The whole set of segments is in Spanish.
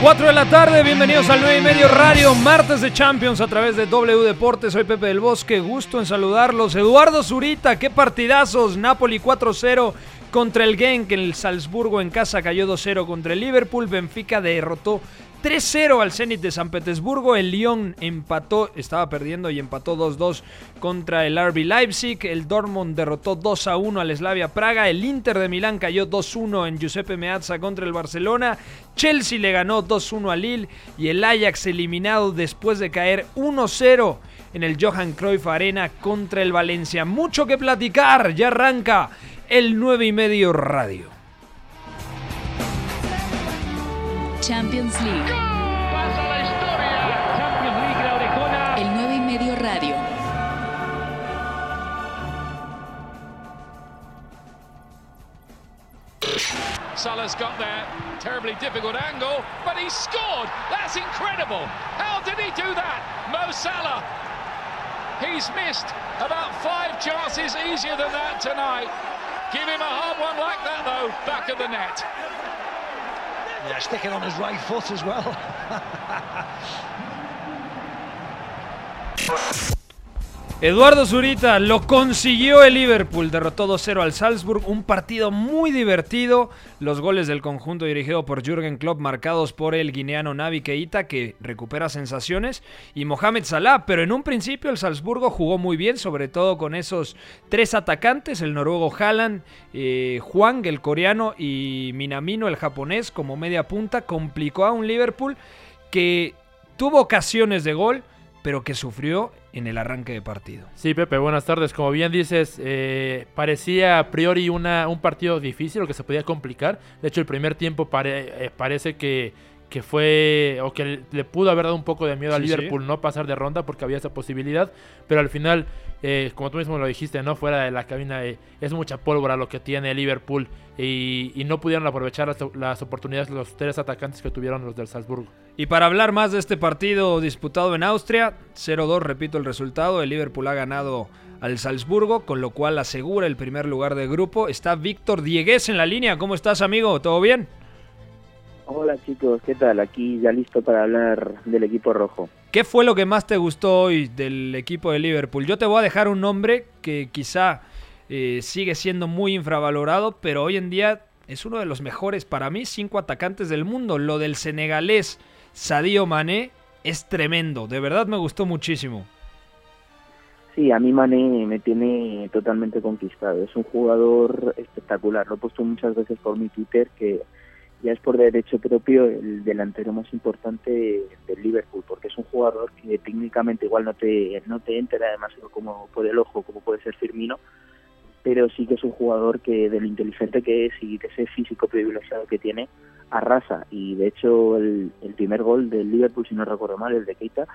4 de la tarde, bienvenidos al 9 y medio radio, martes de Champions a través de W Deportes. Soy Pepe del Bosque, gusto en saludarlos. Eduardo Zurita, qué partidazos. Napoli 4-0 contra el Genk. El Salzburgo en casa cayó 2-0 contra el Liverpool. Benfica derrotó 3-0 al Zenit de San Petersburgo. El Lyon empató, estaba perdiendo y empató 2-2 contra el RB Leipzig. El Dortmund derrotó 2-1 al Slavia Praga. El Inter de Milán cayó 2-1 en Giuseppe Meazza contra el Barcelona. Chelsea le ganó 2-1 al Lille y el Ajax eliminado después de caer 1-0 en el Johan Cruyff Arena contra el Valencia. Mucho que platicar, ya arranca el 9 y medio radio. Champions League. The Champions League El 9 y medio radio. Salah's got there, terribly difficult angle, but he scored. That's incredible. How did he do that? Mo Salah. He's missed about five chances easier than that tonight. Give him a hard one like that though, back of the net. Yeah, sticking on his right foot as well. Eduardo Zurita lo consiguió el Liverpool, derrotó 2-0 al Salzburg, un partido muy divertido. Los goles del conjunto dirigido por Jürgen Klopp marcados por el guineano Navi Keita que recupera sensaciones y Mohamed Salah, pero en un principio el Salzburgo jugó muy bien, sobre todo con esos tres atacantes, el noruego Haaland, eh, Juan el coreano y Minamino el japonés como media punta, complicó a un Liverpool que tuvo ocasiones de gol, pero que sufrió en el arranque de partido. Sí, Pepe, buenas tardes. Como bien dices, eh, parecía a priori una, un partido difícil o que se podía complicar. De hecho, el primer tiempo pare- eh, parece que, que fue o que le pudo haber dado un poco de miedo a Sí, Liverpool no pasar de ronda porque había esa posibilidad. Pero al final, eh, como tú mismo lo dijiste, no fuera de la cabina, eh, es mucha pólvora lo que tiene Liverpool y, y no pudieron aprovechar las, las oportunidades los tres atacantes que tuvieron los del Salzburgo. Y para hablar más de este partido disputado en Austria, 0-2, repito el resultado, el Liverpool ha ganado al Salzburgo, con lo cual asegura el primer lugar del grupo. Está Víctor Diegues en la línea, ¿cómo estás amigo? ¿Todo bien? Hola chicos, ¿qué tal? Aquí ya listo para hablar del equipo rojo. ¿Qué fue lo que más te gustó hoy del equipo de Liverpool? Yo te voy a dejar un nombre que quizá eh, sigue siendo muy infravalorado, pero hoy en día es uno de los mejores para mí, cinco atacantes del mundo. Lo del senegalés Sadio Mané es tremendo, de verdad me gustó muchísimo. Sí, a mí Mané me tiene totalmente conquistado. Es un jugador espectacular. Lo he puesto muchas veces por mi Twitter que ya es por derecho propio el delantero más importante del Liverpool, porque es un jugador que técnicamente igual no te no te entra además como por el ojo, como puede ser Firmino, pero sí que es un jugador que de lo inteligente que es y de ese físico privilegiado que tiene, arrasa. Y de hecho el, el primer gol del Liverpool, si no recuerdo mal, el de Keita,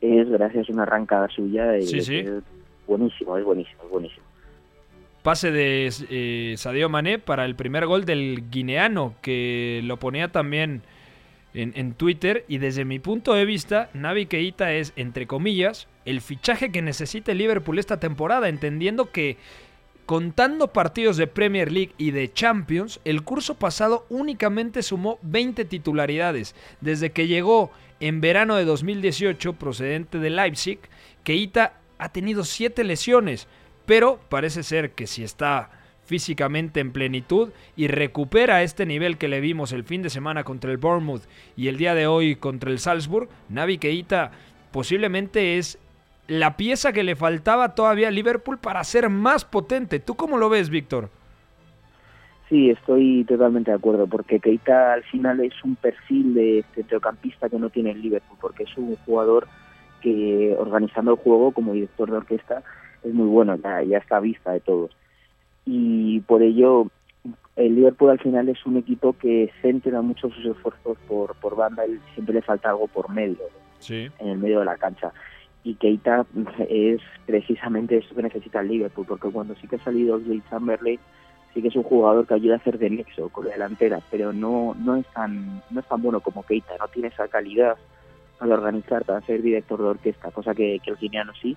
es gracias a una arrancada suya. y Sí, sí. es buenísimo, es buenísimo, es buenísimo. Pase de eh, Sadio Mané para el primer gol del guineano, que lo ponía también en, Twitter. Y desde mi punto de vista, Navi Keita es, entre comillas, el fichaje que necesita Liverpool esta temporada, entendiendo que contando partidos de Premier League y de Champions, el curso pasado únicamente sumó 20 titularidades. Desde que llegó en verano de 2018 procedente de Leipzig, Keita ha tenido 7 lesiones, pero parece ser que si está físicamente en plenitud y recupera este nivel que le vimos el fin de semana contra el Bournemouth y el día de hoy contra el Salzburg, Navi Keita posiblemente es la pieza que le faltaba todavía a Liverpool para ser más potente. ¿Tú cómo lo ves, Víctor? Sí, estoy totalmente de acuerdo, porque Keita al final es un perfil de centrocampista que no tiene el Liverpool, porque es un jugador que organizando el juego como director de orquesta es muy bueno, ya, ya está a vista de todos. Y por ello el Liverpool al final es un equipo que centra mucho sus esfuerzos por, por banda y siempre le falta algo por medio. Sí. en el medio de la cancha. Y Keita es precisamente eso que necesita el Liverpool, porque cuando sí que ha salido Oxlade Chamberlain, sí que es un jugador que ayuda a hacer de nexo con la delantera, pero no, no, es tan, no es tan bueno como Keita, no tiene esa calidad para organizar, para ser director de orquesta, cosa que, que el guineano sí,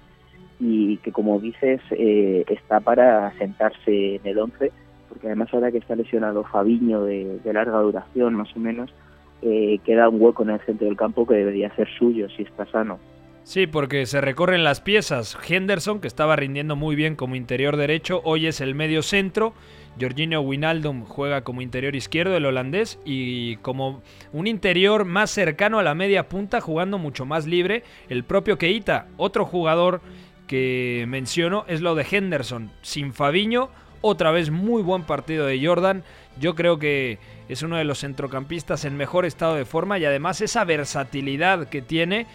y que como dices, eh, está para sentarse en el 11, porque además ahora que está lesionado Fabiño de, de larga duración, más o menos, eh, queda un hueco en el centro del campo que debería ser suyo si está sano. Sí, porque se recorren las piezas. Henderson, que estaba rindiendo muy bien como interior derecho, hoy es el medio centro. Jorginho Wijnaldum juega como interior izquierdo, el holandés, y como un interior más cercano a la media punta, jugando mucho más libre, el propio Keita. Otro jugador que menciono es lo de Henderson. Sin Fabiño, otra vez muy buen partido de Jordan. Yo creo que es uno de los centrocampistas en mejor estado de forma y además esa versatilidad que tiene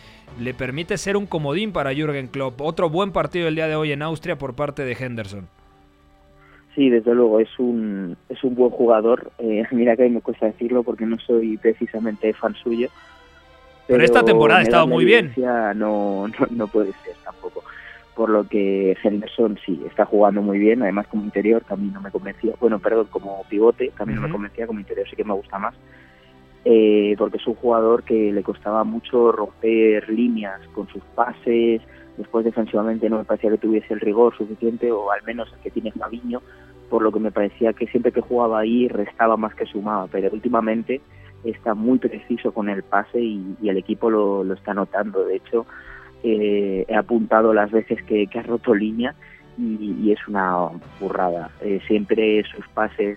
le permite ser un comodín para Jürgen Klopp. Otro buen partido el día de hoy en Austria por parte de Henderson. Sí, desde luego, es un, es un buen jugador. Eh, mira que a mí me cuesta decirlo porque no soy precisamente fan suyo. Pero, esta temporada ha estado muy bien. No, no, no puede ser tampoco. Por lo que Henderson sí, está jugando muy bien. Además, como interior también no me convencía. Bueno, perdón, como pivote también uh -huh. no me convencía. Como interior sí que me gusta más. Eh, porque es un jugador que le costaba mucho romper líneas con sus pases. Después, defensivamente, no me parecía que tuviese el rigor suficiente, o al menos el que tiene Fabiño por lo que me parecía que siempre que jugaba ahí restaba más que sumaba, pero últimamente está muy preciso con el pase y, y el equipo lo, lo, está notando. De hecho, eh, he apuntado las veces que, que ha roto línea y, y, es una burrada. Eh, siempre sus pases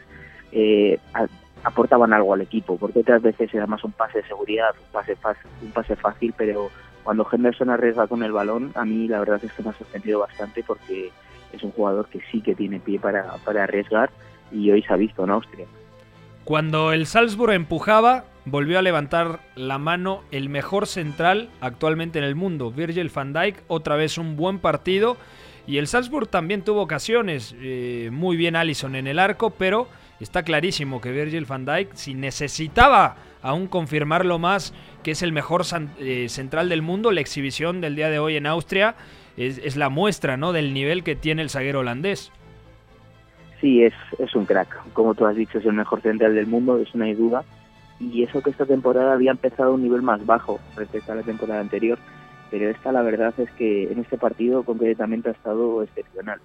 eh, a, aportaban algo al equipo, porque otras veces era más un pase de seguridad, un pase, fácil, un pase fácil, pero cuando Henderson arriesga con el balón, a mí la verdad es que me ha sorprendido bastante porque es un jugador que sí que tiene pie para, para arriesgar y hoy se ha visto en Austria. Cuando el Salzburg empujaba, volvió a levantar la mano el mejor central actualmente en el mundo, Virgil van Dijk, otra vez un buen partido. Y el Salzburg también tuvo ocasiones, eh, muy bien Allison en el arco, pero está clarísimo que Virgil van Dijk, si necesitaba aún confirmarlo más, que es el mejor eh, central del mundo, la exhibición del día de hoy en Austria es, la muestra ¿no? del nivel que tiene el zaguero holandés. Sí, es, es un crack. Como tú has dicho, es el mejor central del mundo, eso no hay duda. Y eso que esta temporada había empezado a un nivel más bajo respecto a la temporada anterior. Pero esta, la verdad, es que en este partido concretamente ha estado excepcional.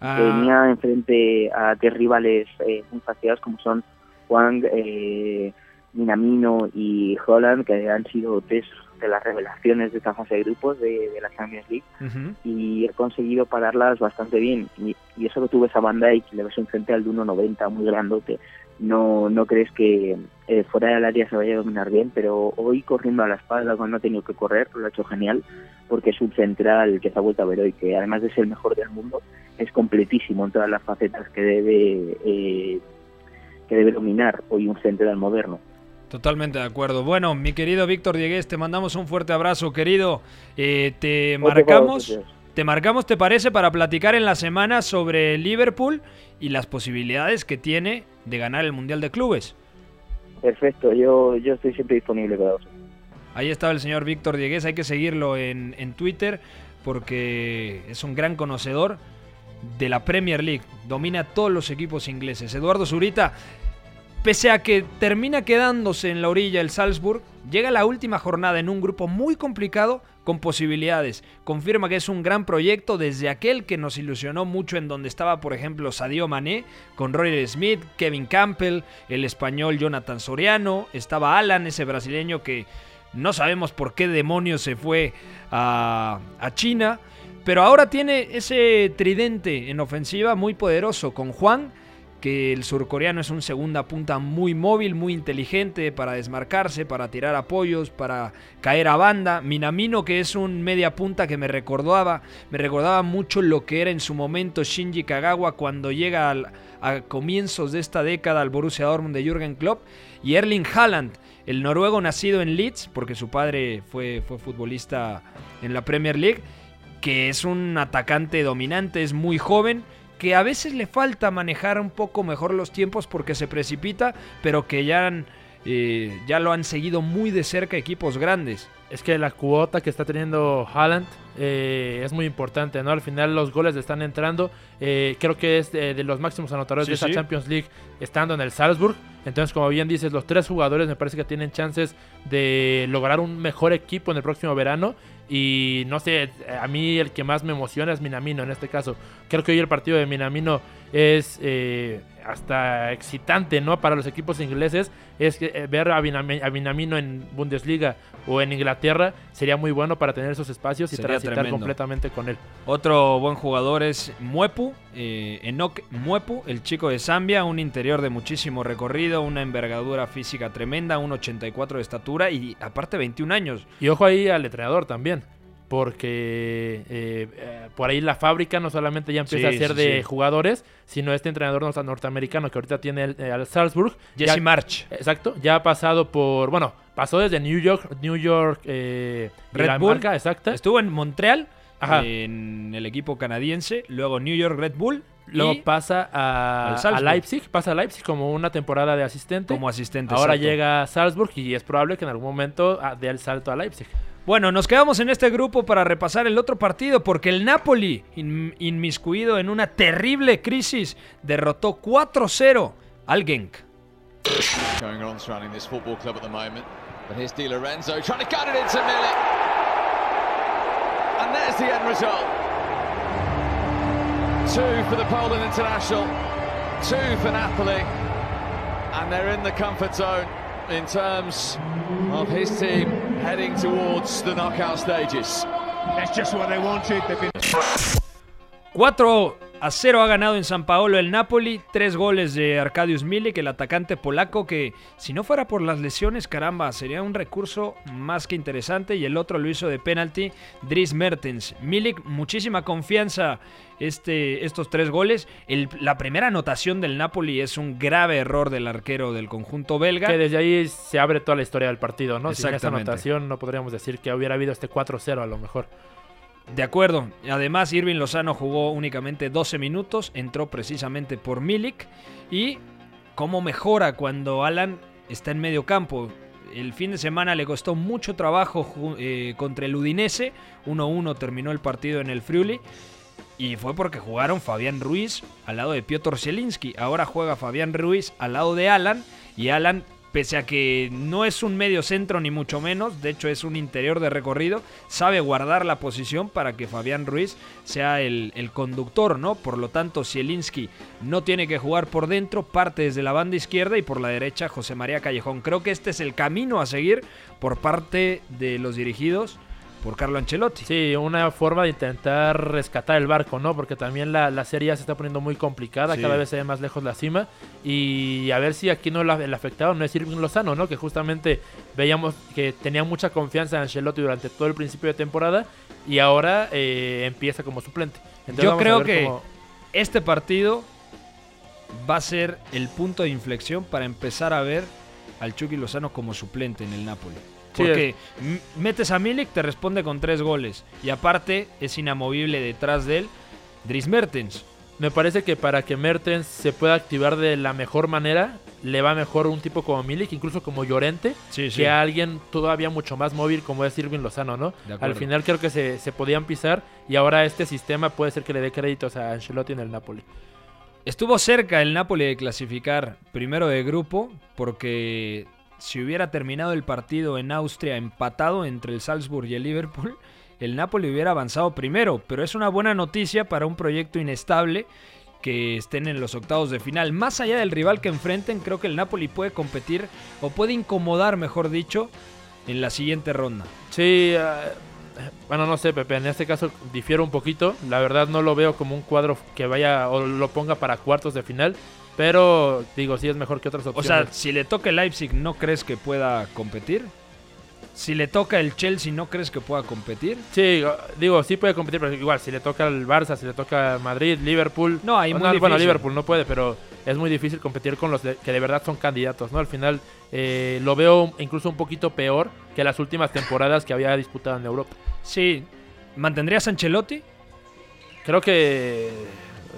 Ah. Tenía enfrente a tres rivales eh, muy faciados como son Juan, eh, Minamino y Holland, que han sido tres de las revelaciones de esta fase de grupos de, de la Champions League uh -huh. y he conseguido pararlas bastante bien y, y, eso que tuve esa banda y que le ves un central de 1.90 muy grandote no no crees que eh, fuera del área se vaya a dominar bien pero hoy corriendo a la espalda cuando ha tenido que correr lo ha hecho genial porque es un central que se ha vuelto a ver hoy que además de ser el mejor del mundo es completísimo en todas las facetas que debe eh, que debe dominar hoy un central moderno Totalmente de acuerdo. Bueno, mi querido Víctor Diegues, te mandamos un fuerte abrazo, querido. Eh, te marcamos, te marcamos, ¿te parece? Para platicar en la semana sobre Liverpool y las posibilidades que tiene de ganar el Mundial de Clubes. Perfecto, yo, yo estoy siempre disponible para vosotros. Ahí estaba el señor Víctor Diegues, hay que seguirlo en, en Twitter porque es un gran conocedor de la Premier League. Domina todos los equipos ingleses. Eduardo Zurita, Pese a que termina quedándose en la orilla el Salzburg, llega la última jornada en un grupo muy complicado con posibilidades. Confirma que es un gran proyecto desde aquel que nos ilusionó mucho en donde estaba, por ejemplo, Sadio Mané, con Roger Smith, Kevin Campbell, el español Jonathan Soriano, estaba Alan, ese brasileño que no sabemos por qué demonios se fue a China, pero ahora tiene ese tridente en ofensiva muy poderoso con Juan, que el surcoreano es un segunda punta muy móvil, muy inteligente para desmarcarse, para tirar apoyos, para caer a banda. Minamino, que es un media punta que me recordaba, me recordaba mucho lo que era en su momento Shinji Kagawa cuando llega al, a comienzos de esta década al Borussia Dortmund de Jürgen Klopp. Y Erling Haaland, el noruego nacido en Leeds, porque su padre fue, fue futbolista en la Premier League, que es un atacante dominante, es muy joven que a veces le falta manejar un poco mejor los tiempos porque se precipita, pero que ya, han, eh, ya lo han seguido muy de cerca equipos grandes. Es que la cuota que está teniendo Haaland eh, es muy importante, ¿no? Al final los goles le están entrando. Eh, creo que es de, de los máximos anotadores Sí, de esta sí. Champions League estando en el Salzburg. Entonces, como bien dices, los tres jugadores me parece que tienen chances de lograr un mejor equipo en el próximo verano. Y no sé, a mí el que más me emociona es Minamino en este caso. Creo que hoy el partido de Minamino es eh, hasta excitante, ¿no? Para los equipos ingleses. Es que eh, ver a, Minamino en Bundesliga o en Inglaterra sería muy bueno para tener esos espacios y Sería transitar tremendo. completamente con él. Otro buen jugador es Muepu, eh, Enoch Muepu, el chico de Zambia, un interior de muchísimo recorrido, una envergadura física tremenda, un 84 de estatura y aparte 21 años. Y ojo ahí al entrenador también. Porque eh, eh, por ahí la fábrica no solamente ya empieza Sí, a ser sí, de sí. jugadores, sino este entrenador norte- norteamericano que ahorita tiene el- eh, al Salzburg. Jesse ya- March. Exacto, ya ha pasado por, bueno, pasó desde New York, New York, eh, Red Bull. exacta. Estuvo en Montreal, Ajá. en el equipo canadiense, luego New York Red Bull, Luego pasa a. Leipzig, pasa a Leipzig como una temporada de asistente. como asistente. Ahora exacto. llega a Salzburg y es probable que en algún momento ah, dé el salto a Leipzig. Bueno, nos quedamos en este grupo para repasar el otro partido porque el Napoli, in- inmiscuido en una terrible crisis, derrotó 4-0 al Genk. going on surrounding this football club at the moment. But here's Di Lorenzo trying to cut it into Milik. And there's the end result. Two for the Poland international, two for Napoli. And they're in the comfort zone in terms of his team heading towards the knockout stages. That's just what they wanted. They've been 4 a 0 ha ganado en San Paolo el Napoli, tres goles de Arkadiusz Milik, el atacante polaco que si no fuera por las lesiones, caramba, sería un recurso más que interesante y el otro lo hizo de penalti Dries Mertens. Milik, muchísima confianza este, estos tres goles. El- la primera anotación del Napoli es un grave error del arquero del conjunto belga. Que desde ahí se abre toda la historia del partido, ¿no? Sin esa anotación no podríamos decir que hubiera habido este 4-0 a lo mejor. De acuerdo. Además, Irving Lozano jugó únicamente 12 minutos, entró precisamente por Milik. Y cómo mejora cuando Alan está en medio campo. El fin de semana le costó mucho trabajo eh, contra el Udinese. 1-1 terminó el partido en el Friuli. Y fue porque jugaron Fabián Ruiz al lado de Piotr Zielinski. Ahora juega Fabián Ruiz al lado de Alan. Y Alan, pese a que no es un medio centro ni mucho menos, de hecho es un interior de recorrido, sabe guardar la posición para que Fabián Ruiz sea el, el conductor, ¿no? Por lo tanto, Zielinski no tiene que jugar por dentro, parte desde la banda izquierda y por la derecha José María Callejón. Creo que este es el camino a seguir por parte de los dirigidos por Carlo Ancelotti. Sí, una forma de intentar rescatar el barco, ¿no? Porque también la, la serie ya se está poniendo muy complicada, Sí. cada vez se ve más lejos la cima. Y a ver si aquí no la- el afectado no es Irving Lozano, ¿no? Que justamente veíamos que tenía mucha confianza en Ancelotti durante todo el principio de temporada y ahora eh, empieza como suplente. Entonces Yo creo que cómo- este partido va a ser el punto de inflexión para empezar a ver al Chucky Lozano como suplente en el Napoli. Porque metes a Milik, te responde con tres goles. Y aparte es inamovible detrás de él Dries Mertens. Me parece que para que Mertens se pueda activar de la mejor manera, le va mejor un tipo como Milik, incluso como Llorente, Sí, sí. que a alguien todavía mucho más móvil como es Irving Lozano, ¿no? Al final creo que se, se podían pisar y ahora este sistema puede ser que le dé créditos a Ancelotti en el Napoli. Estuvo cerca el Napoli de clasificar primero de grupo porque si hubiera terminado el partido en Austria empatado entre el Salzburg y el Liverpool, el Napoli hubiera avanzado primero, pero es una buena noticia para un proyecto inestable que estén en los octavos de final. Más allá del rival que enfrenten, creo que el Napoli puede competir o puede incomodar, mejor dicho, en la siguiente ronda. Sí, ah, bueno, no sé, Pepe, en este caso difiero un poquito. La verdad no lo veo como un cuadro que vaya o lo ponga para cuartos de final, pero digo, sí es mejor que otras O opciones. sea, si le toca el Leipzig, ¿no crees que pueda competir? Si le toca el Chelsea, ¿no crees que pueda competir? Sí, digo, sí puede competir, pero igual, si le toca al Barça, si le toca Madrid, Liverpool. No, ahí muy Bueno, difícil. Liverpool no puede, pero es muy difícil competir con los de- que de verdad son candidatos, ¿no? Al final eh, lo veo incluso un poquito peor que las últimas temporadas que había disputado en Europa. Sí. ¿Mantendrías a Ancelotti? Creo que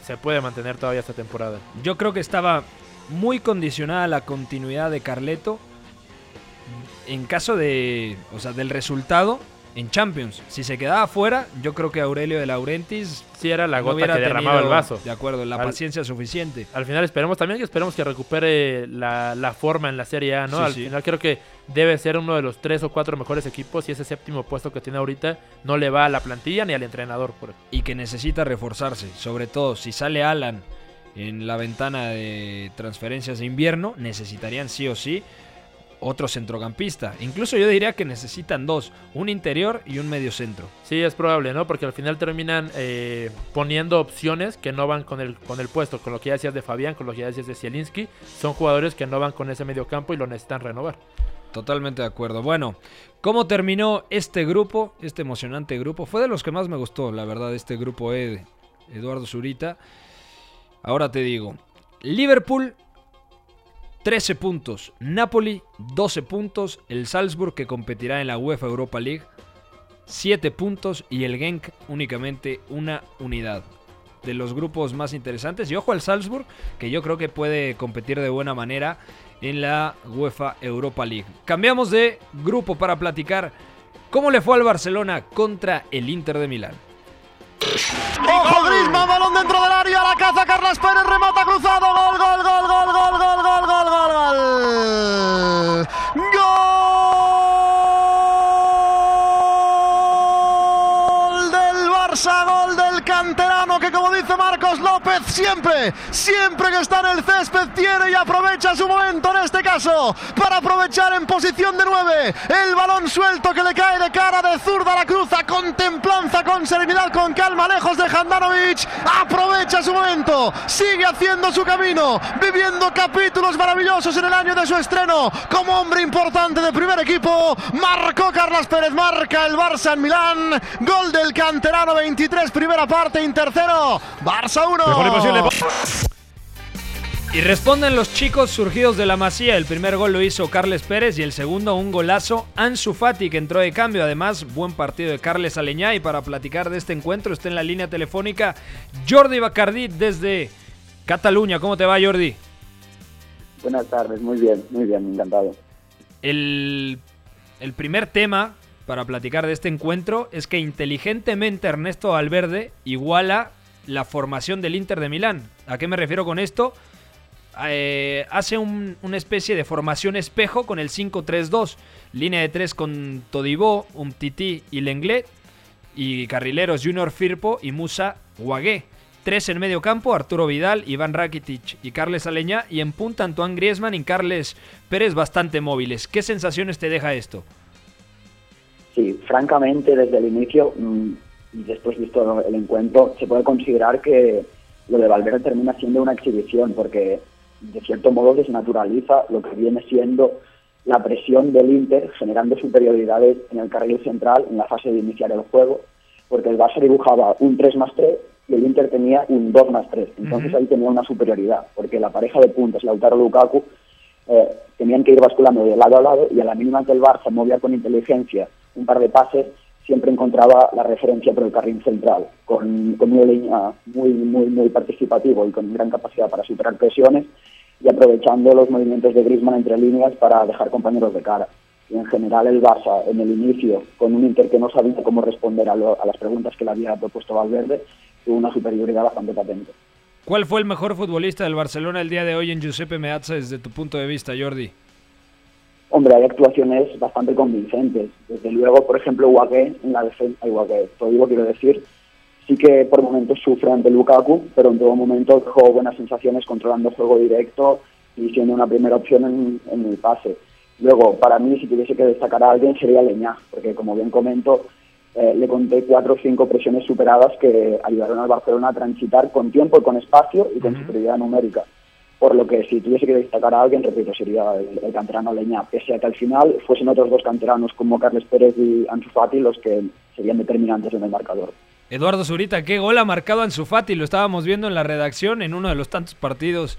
se puede mantener todavía esta temporada. Yo creo que estaba muy condicionada la continuidad de Carleto. en caso de, o sea, del resultado en Champions. Si se quedaba fuera, yo creo que Aurelio de Laurentiis sí era la no gota hubiera que derramaba el vaso. De acuerdo, la Al- paciencia suficiente. Al final esperemos también que esperemos que recupere la, la forma en la Serie A, ¿no? Sí, Al sí. final creo que debe ser uno de los tres o cuatro mejores equipos y ese séptimo puesto que tiene ahorita no le va a la plantilla ni al entrenador. Por... y que necesita reforzarse. Sobre todo si sale Alan en la ventana de transferencias de invierno, necesitarían sí o sí otro centrocampista. Incluso yo diría que necesitan dos, un interior y un medio centro. Sí, es probable, ¿no? Porque al final terminan eh, poniendo opciones que no van con el, con el puesto, con lo que ya decías de Fabián, con lo que ya decías de Zielinski. Son jugadores que no van con ese medio campo y lo necesitan renovar. Totalmente de acuerdo. Bueno, ¿cómo terminó este grupo, este emocionante grupo? Fue de los que más me gustó, la verdad, este grupo E Eduardo Zurita. Ahora te digo, Liverpool 13 puntos, Napoli 12 puntos, el Salzburg que competirá en la UEFA Europa League 7 puntos y el Genk únicamente una unidad. De los grupos más interesantes. Y ojo al Salzburg, que yo creo que puede competir de buena manera en la UEFA Europa League. Cambiamos de grupo para platicar cómo le fue al Barcelona contra el Inter de Milán. Ojo Griezmann, balón dentro del área, la caza Carlos Pérez, remata cruzado, gol, gol, gol, gol, gol, gol, gol, gol, gol, Garcia siempre, que está en el césped tiene y aprovecha su momento en este caso para aprovechar en posición de 9 el balón suelto que le cae de cara de zurda la cruza con templanza, con serenidad, con calma, lejos de Handanovic, aprovecha su momento, sigue haciendo su camino, viviendo capítulos maravillosos en el año de su estreno. Como hombre importante de primer equipo, marcó Carlos Pérez, marca el Barça en Milán, gol del canterano 23, primera parte, Inter 0, Barça 1. Y responden los chicos surgidos de la Masía. El primer gol lo hizo Carles Pérez y el segundo un golazo Ansu Fati que entró de cambio. Además, buen partido de Carles Aleñá y para platicar de este encuentro está en la línea telefónica Jordi Bacardí desde Cataluña. ¿Cómo te va Jordi? Buenas tardes, muy bien, muy bien, encantado. El, el primer tema para platicar de este encuentro es que inteligentemente Ernesto Valverde iguala la formación del Inter de Milán. ¿A qué me refiero con esto? Eh, hace un- una especie de formación espejo con el 5-3-2. Línea de 3 con Todibó, Umtiti y Lenglet. Y carrileros Junior Firpo y Musa Guagué. Tres en medio campo, Arturo Vidal, Iván Rakitic y Carles Aleñá. Y en punta Antoine Griezmann y Carles Pérez bastante móviles. ¿Qué sensaciones te deja esto? Sí, francamente, desde el inicio mm, y después visto el encuentro, se puede considerar que lo de Valverde termina siendo una exhibición, porque de cierto modo desnaturaliza lo que viene siendo la presión del Inter, generando superioridades en el carril central en la fase de iniciar el juego, porque el Barça dibujaba un 3 más 3 y el Inter tenía un 2 más 3. Entonces Ujú. ahí tenía una superioridad, porque la pareja de puntos, Lautaro Lukaku, eh, tenían que ir basculando de lado a lado y a la mínima que el Barça movía con inteligencia un par de pases, siempre encontraba la referencia por el carril central, con, con una línea muy, muy, muy participativo y con gran capacidad para superar presiones y aprovechando los movimientos de Griezmann entre líneas para dejar compañeros de cara. Y en general el Barça en el inicio, con un Inter que no sabía cómo responder a, lo- a las preguntas que le había propuesto Valverde, tuvo una superioridad bastante patente. ¿Cuál fue el mejor futbolista del Barcelona el día de hoy en Giuseppe Meazza desde tu punto de vista, Jordi? Hombre, hay actuaciones bastante convincentes. Desde luego, por ejemplo, Guagué en la defensa, Guagué, todo quiero decir, sí que por momentos sufre ante Lukaku, pero en todo momento dejó buenas sensaciones controlando juego directo y siendo una primera opción en, en el pase. Luego, para mí, si tuviese que destacar a alguien, sería Leñá, porque como bien comento, eh, le conté cuatro o cinco presiones superadas que ayudaron al Barcelona a transitar con tiempo y con espacio y con superioridad numérica. Por lo que si tuviese que destacar a alguien, repito, sería el, canterano Leñá, pese a que al final fuesen otros dos canteranos como Carles Pérez y Ansu Fati los que serían determinantes en el marcador. Eduardo Zurita, qué gol ha marcado Ansu Fati, lo estábamos viendo en la redacción en uno de los tantos partidos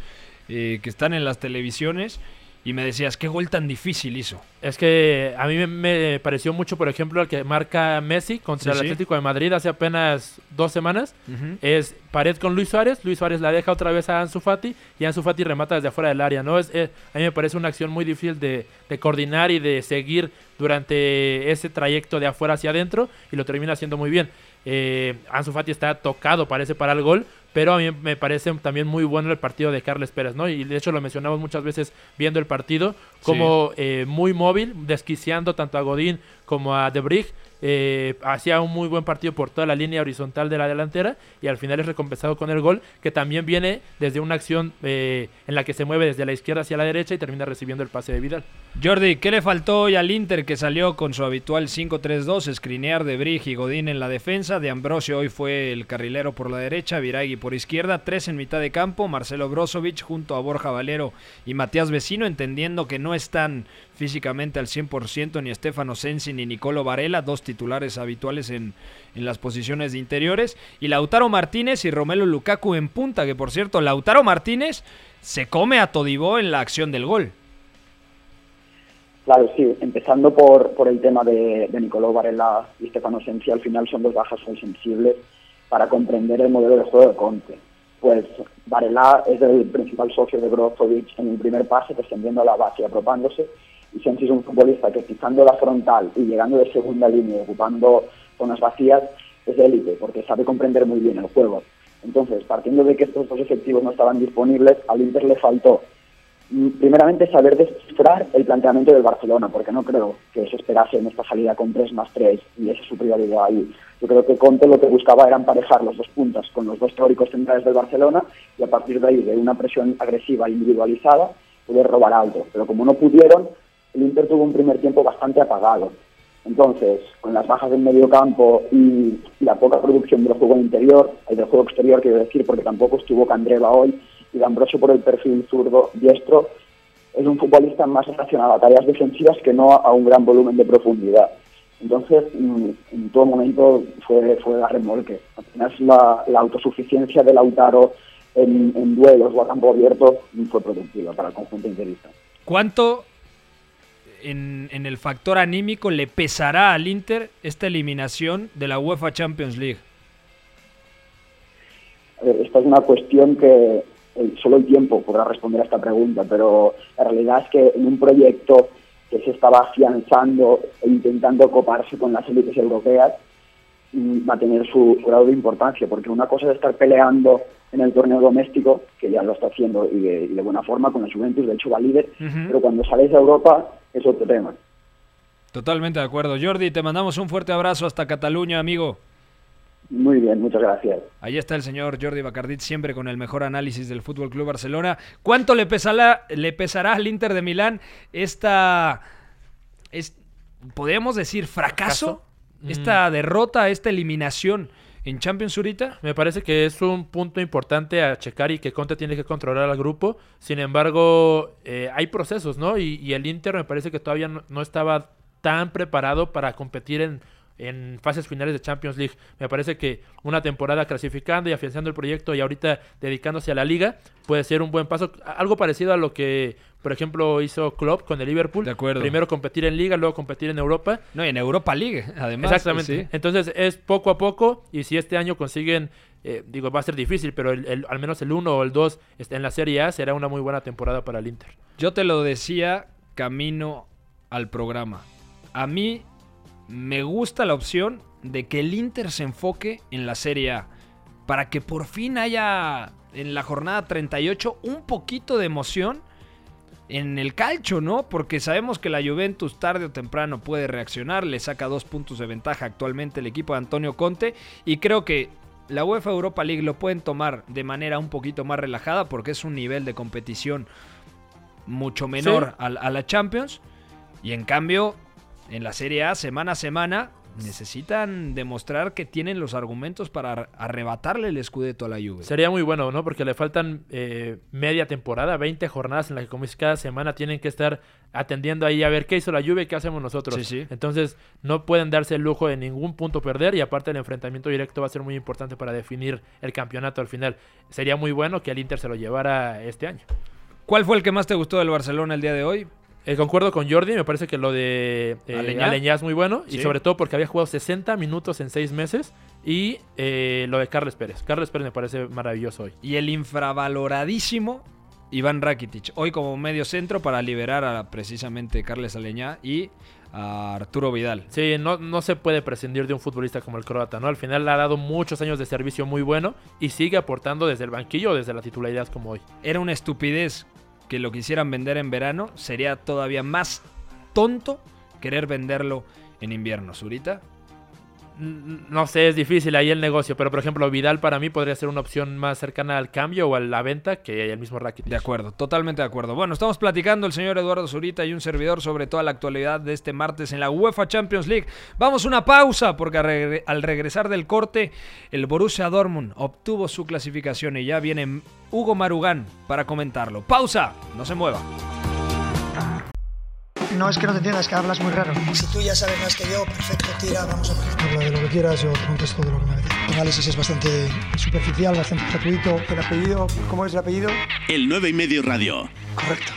eh, que están en las televisiones y me decías, qué gol tan difícil hizo. Es que a mí me, pareció mucho, por ejemplo, el que marca Messi contra el Atlético de Madrid hace apenas dos semanas. Es pared con Luis Suárez. Luis Suárez la deja otra vez a Ansu Fati y Ansu Fati remata desde afuera del área. ¿no? Es, a mí me parece una acción muy difícil de, de, coordinar y de seguir durante ese trayecto de afuera hacia adentro y lo termina haciendo muy bien. Eh, Ansu Fati está tocado, parece, para el gol, pero a mí me parece también muy bueno el partido de Carles Pérez, ¿no? Y de hecho lo mencionamos muchas veces viendo el partido, como eh, muy móvil, desquiciando tanto a Godín como a De eh, hacía un muy buen partido por toda la línea horizontal de la delantera y al final es recompensado con el gol que también viene desde una acción eh, en la que se mueve desde la izquierda hacia la derecha y termina recibiendo el pase de Vidal. Jordi, ¿qué le faltó hoy al Inter que salió con su habitual 5-3-2? Escrinear de Brig y Godín en la defensa, de Ambrosio hoy fue el carrilero por la derecha, Viragui por izquierda, tres en mitad de campo, Marcelo Brozovic junto a Borja Valero y Matías Vecino, entendiendo que no están físicamente al 100% ni Stefano Sensi ni Nicolo Varela, dos titulares habituales en, en las posiciones de interiores, y Lautaro Martínez y Romelo Lukaku en punta, que por cierto, Lautaro Martínez se come a Todibó en la acción del gol. Claro, sí, empezando por, por el tema de, de Nicolò Varela y Stefano Sensi, al final son dos bajas muy sensibles para comprender el modelo de juego de Conte. Pues Varela es el principal socio de Brozovic en el primer pase, descendiendo a la base y apropándose, y Sensi es un futbolista que pisando la frontal y llegando de segunda línea, ocupando zonas vacías, es élite, porque sabe comprender muy bien el juego. Entonces, partiendo de que estos dos efectivos no estaban disponibles, al Inter le faltó primeramente saber descifrar el planteamiento del Barcelona, porque no creo que se esperase en esta salida con 3 más 3 y esa es su prioridad ahí. Yo creo que Conte lo que buscaba era emparejar los dos puntas con los dos teóricos centrales del Barcelona y a partir de ahí, de una presión agresiva individualizada, poder robar alto. Pero como no pudieron, el Inter tuvo un primer tiempo bastante apagado. Entonces, con las bajas del medio campo y, la poca producción del juego interior, el del juego exterior quiero decir, porque tampoco estuvo Candreva hoy, y D'Ambrosio por el perfil zurdo diestro es un futbolista más relacionado a tareas defensivas que no a un gran volumen de profundidad. Entonces, mm, en todo momento fue, fue la remolque. Apenas la, la autosuficiencia de Lautaro en, en, duelos o a campo abierto fue productiva para el conjunto interista. ¿Cuánto en, en el factor anímico le pesará al Inter esta eliminación de la UEFA Champions League? Esta es una cuestión que solo el tiempo podrá responder a esta pregunta, pero la realidad es que en un proyecto que se estaba afianzando e intentando coparse con las élites europeas, mm, va a tener su, grado de importancia, porque una cosa es estar peleando en el torneo doméstico, que ya lo está haciendo y de, buena forma con la Juventus, de hecho va líder, pero cuando sales a Europa es otro tema. Totalmente de acuerdo. Jordi, te mandamos un fuerte abrazo hasta Cataluña, amigo. Muy bien, muchas gracias. Ahí está el señor Jordi Bacardit, siempre con el mejor análisis del Fútbol Club Barcelona. ¿Cuánto le pesará, le pesará al Inter de Milán esta. Es, ¿Podemos decir fracaso? Esta mm. derrota, esta eliminación en Champions Zurita. Me parece que es un punto importante a checar y que Conte tiene que controlar al grupo. Sin embargo, eh, hay procesos, ¿no? Y, el Inter me parece que todavía no estaba tan preparado para competir en fases finales de Champions League. Me parece que una temporada clasificando y afianzando el proyecto y ahorita dedicándose a la liga puede ser un buen paso. Algo parecido a lo que, por ejemplo, hizo Klopp con el Liverpool. De acuerdo. Primero competir en liga, luego competir en Europa. No, y en Europa League, además. Exactamente. Entonces es poco a poco y si este año consiguen, eh, digo, va a ser difícil, pero al menos el 1 o el 2 en la Serie A será una muy buena temporada para el Inter. Yo te lo decía camino al programa. A mí me gusta la opción de que el Inter se enfoque en la Serie A. Para que por fin haya en la jornada 38 un poquito de emoción en el calcho, ¿no? Porque sabemos que la Juventus tarde o temprano puede reaccionar, le saca dos puntos de ventaja actualmente el equipo de Antonio Conte y creo que la UEFA Europa League lo pueden tomar de manera un poquito más relajada porque es un nivel de competición mucho menor a, a la Champions y en cambio en la Serie A semana a semana necesitan demostrar que tienen los argumentos para arrebatarle el escudeto a la Juve. Sería muy bueno, ¿no? Porque le faltan eh, media temporada, 20 jornadas en las que como cada semana tienen que estar atendiendo ahí a ver qué hizo la Juve y qué hacemos nosotros. Sí, sí. Entonces no pueden darse el lujo de ningún punto perder y aparte el enfrentamiento directo va a ser muy importante para definir el campeonato al final. Sería muy bueno que el Inter se lo llevara este año. ¿Cuál fue el que más te gustó del Barcelona el día de hoy? Eh, concuerdo con Jordi, me parece que lo de eh, Aleñá. es muy bueno. Y sobre todo porque había jugado 60 minutos en 6 meses. Y eh, lo de Carles Pérez. Carles Pérez me parece maravilloso hoy. Y el infravaloradísimo Iván Rakitic. Hoy como medio centro para liberar a precisamente Carles Aleñá y a Arturo Vidal. Sí, no, no se puede prescindir de un futbolista como el croata, ¿no? Al final le ha dado muchos años de servicio muy bueno y sigue aportando desde el banquillo o desde la titularidad como hoy. Era una estupidez que lo quisieran vender en verano. Sería todavía más tonto querer venderlo en invierno. Zurita. No sé, es difícil ahí el negocio, pero por ejemplo Vidal para mí podría ser una opción más cercana al cambio o a la venta que el mismo Rakitic. De acuerdo, totalmente de acuerdo. Bueno, estamos platicando el señor Eduardo Zurita y un servidor sobre toda la actualidad de este martes en la UEFA Champions League. Vamos una pausa porque al regresar del corte el Borussia Dortmund obtuvo su clasificación y ya viene Hugo Marugán para comentarlo. Pausa, no se mueva. No es que no te entiendas, que hablas muy raro. Si tú ya sabes más que yo, perfecto, tira, vamos a ver. Habla de lo que quieras, yo contesto de lo que me apetece. El análisis es bastante superficial, bastante gratuito. ¿El apellido? ¿Cómo es el apellido? El 9 y medio radio. Correcto.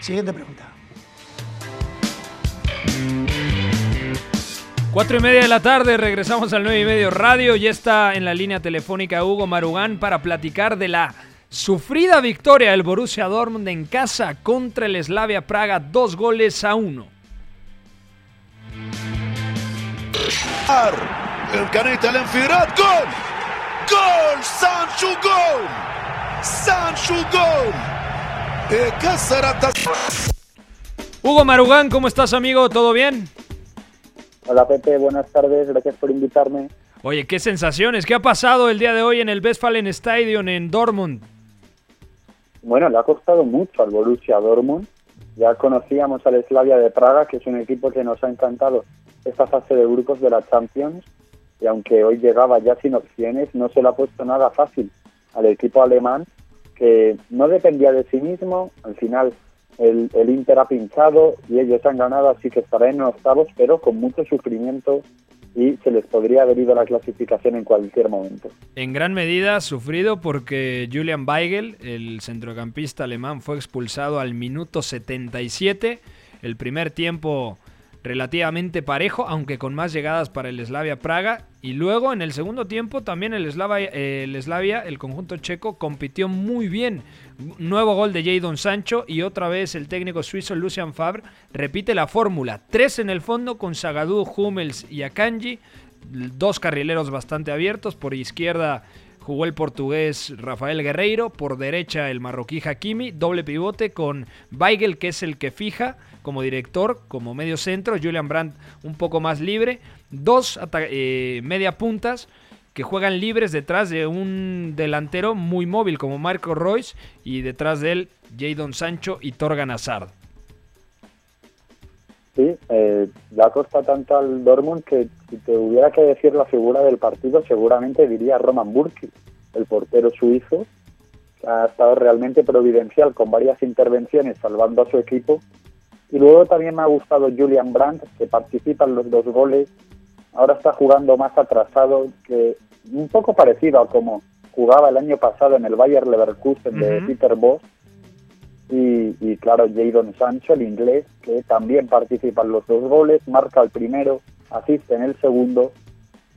Siguiente pregunta. Cuatro y media de la tarde, regresamos al 9 y medio radio. Ya está en la línea telefónica Hugo Marugán para platicar de la sufrida victoria del Borussia Dortmund en casa contra el Slavia Praga, dos goles a uno. El caneta, el enfirat, gol! Gol! Sancho, gol! Sancho, gol! E Casarata... Hugo Marugán, ¿cómo estás amigo? ¿Todo bien? Hola Pepe, buenas tardes, gracias por invitarme. Oye, qué sensaciones, ¿qué ha pasado el día de hoy en el Westfalen Stadium en Dortmund? Bueno, le ha costado mucho al Borussia Dortmund. Ya conocíamos al Slavia de Praga, que es un equipo que nos ha encantado esta fase de grupos de la Champions. Y aunque hoy llegaba ya sin opciones, no se le ha puesto nada fácil al equipo alemán, que no dependía de sí mismo. Al final el, el Inter ha pinchado y ellos han ganado, así que estará en octavos, pero con mucho sufrimiento y se les podría haber ido la clasificación en cualquier momento. En gran medida sufrido porque Julian Weigel, el centrocampista alemán, fue expulsado al minuto 77. El primer tiempo relativamente parejo, aunque con más llegadas para el Slavia Praga. Y luego en el segundo tiempo también el Slavia, eh, el, Slavia, el conjunto checo, compitió muy bien. Nuevo gol de Jadon Sancho y otra vez el técnico suizo Lucian Favre repite la fórmula. Tres en el fondo con Zagadou, Hummels y Akanji. Dos carrileros bastante abiertos. Por izquierda jugó el portugués Rafael Guerreiro. Por derecha el marroquí Hakimi. Doble pivote con Weigel, que es el que fija como director, como medio centro. Julian Brandt un poco más libre. Dos eh, media puntas que juegan libres detrás de un delantero muy móvil como Marco Royce y detrás de él Jadon Sancho y Torgan Hazard. Sí, eh, le ha costado tanto al Dortmund que si te hubiera que decir la figura del partido, seguramente diría Roman Burki, el portero suizo, que ha estado realmente providencial con varias intervenciones salvando a su equipo. Y luego también me ha gustado Julian Brandt, que participa en los dos goles. Ahora está jugando más atrasado, que un poco parecido a como jugaba el año pasado en el Bayer Leverkusen de. Peter Bosz. Y, y claro, Jadon Sancho, el inglés, que también participa en los dos goles, marca el primero, asiste en el segundo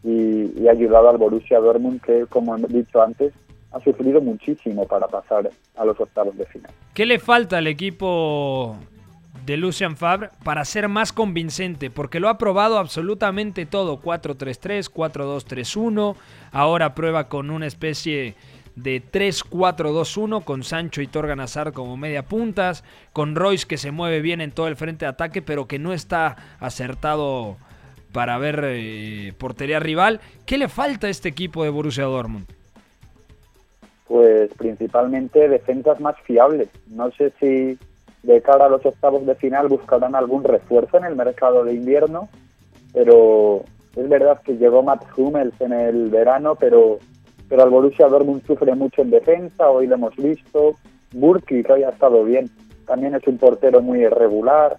y, y ha ayudado al Borussia Dortmund, que como he dicho antes, ha sufrido muchísimo para pasar a los octavos de final. ¿Qué le falta al equipo de Lucian Favre para ser más convincente? Porque lo ha probado absolutamente todo. 4-3-3, 4-2-3-1. Ahora prueba con una especie de 3-4-2-1 con Sancho y Torgan Hazard como media puntas. Con Royce que se mueve bien en todo el frente de ataque pero que no está acertado para ver eh, portería rival. ¿Qué le falta a este equipo de Borussia Dortmund? Pues principalmente defensas más fiables. No sé si de cara a los octavos de final buscarán algún refuerzo en el mercado de invierno, pero es verdad que llegó Matt Hummels en el verano, pero pero al Borussia Dortmund sufre mucho en defensa, hoy lo hemos visto. Burki, hoy ha estado bien, también es un portero muy irregular.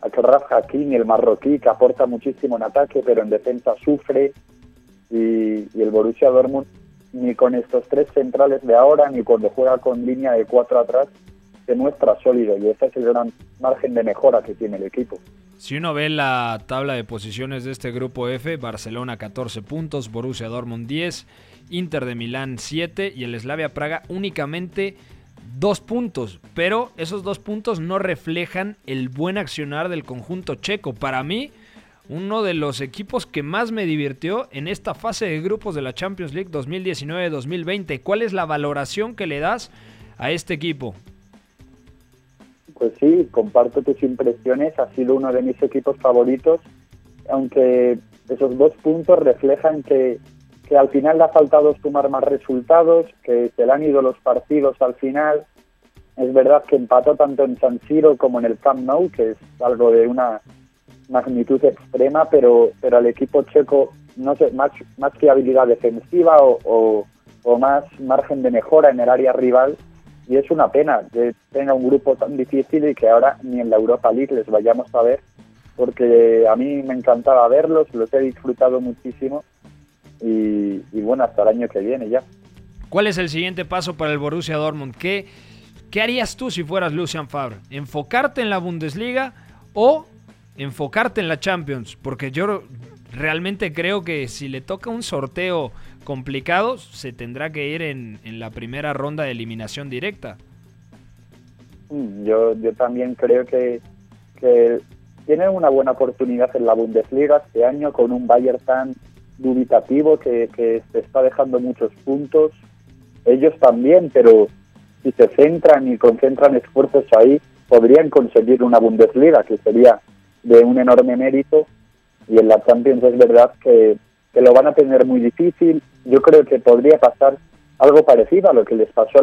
Akraf Hakimi, el marroquí, que aporta muchísimo en ataque, pero en defensa sufre. Y, y el Borussia Dortmund, ni con estos tres centrales de ahora, ni cuando juega con línea de cuatro atrás, se muestra sólido y ese es el gran margen de mejora que tiene el equipo. Si uno ve la tabla de posiciones de este grupo F, Barcelona 14 puntos, Borussia Dortmund 10, Inter de Milán 7 y el Slavia Praga únicamente 2 puntos. Pero esos dos puntos no reflejan el buen accionar del conjunto checo. Para mí, uno de los equipos que más me divirtió en esta fase de grupos de la Champions League 2019-2020. ¿Cuál es la valoración que le das a este equipo? Pues sí, comparto tus impresiones. Ha sido uno de mis equipos favoritos, aunque esos dos puntos reflejan que, que al final le ha faltado sumar más resultados, que se le han ido los partidos al final. Es verdad que empató tanto en San Siro como en el Camp Nou, que es algo de una magnitud extrema, pero, pero al equipo checo, no sé, más, más que defensiva o, o más margen de mejora en el área rival, y es una pena que tenga un grupo tan difícil y que ahora ni en la Europa League les vayamos a ver, porque a mí me encantaba verlos, los he disfrutado muchísimo y, bueno, hasta el año que viene ya. ¿Cuál es el siguiente paso para el Borussia Dortmund? ¿Qué, qué harías tú si fueras Lucian Favre? ¿Enfocarte en la Bundesliga o enfocarte en la Champions? Porque yo realmente creo que si le toca un sorteo complicado, se tendrá que ir en, en la primera ronda de eliminación directa. Mm, yo, yo también creo que, que tienen una buena oportunidad en la Bundesliga este año con un Bayern tan dubitativo que, que se está dejando muchos puntos. Ellos también, pero si se centran y concentran esfuerzos ahí, podrían conseguir una Bundesliga, que sería de un enorme mérito. Y en la Champions es verdad que, que lo van a tener muy difícil. Yo creo que podría pasar algo parecido a lo que les pasó